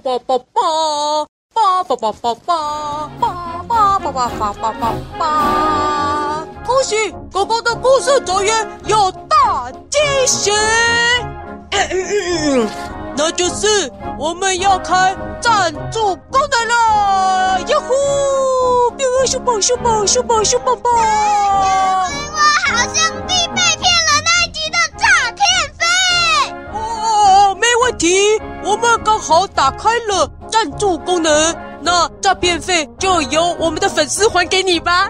叭叭叭叭叭叭叭叭叭叭叭叭叭叭叭！恭喜狗狗的故事作业有大惊喜！那就是我们要开赞助功能了！呀呼！变个熊宝熊宝熊宝熊宝宝！我们刚好打开了赞助功能，那诈骗费就由我们的粉丝还给你吧！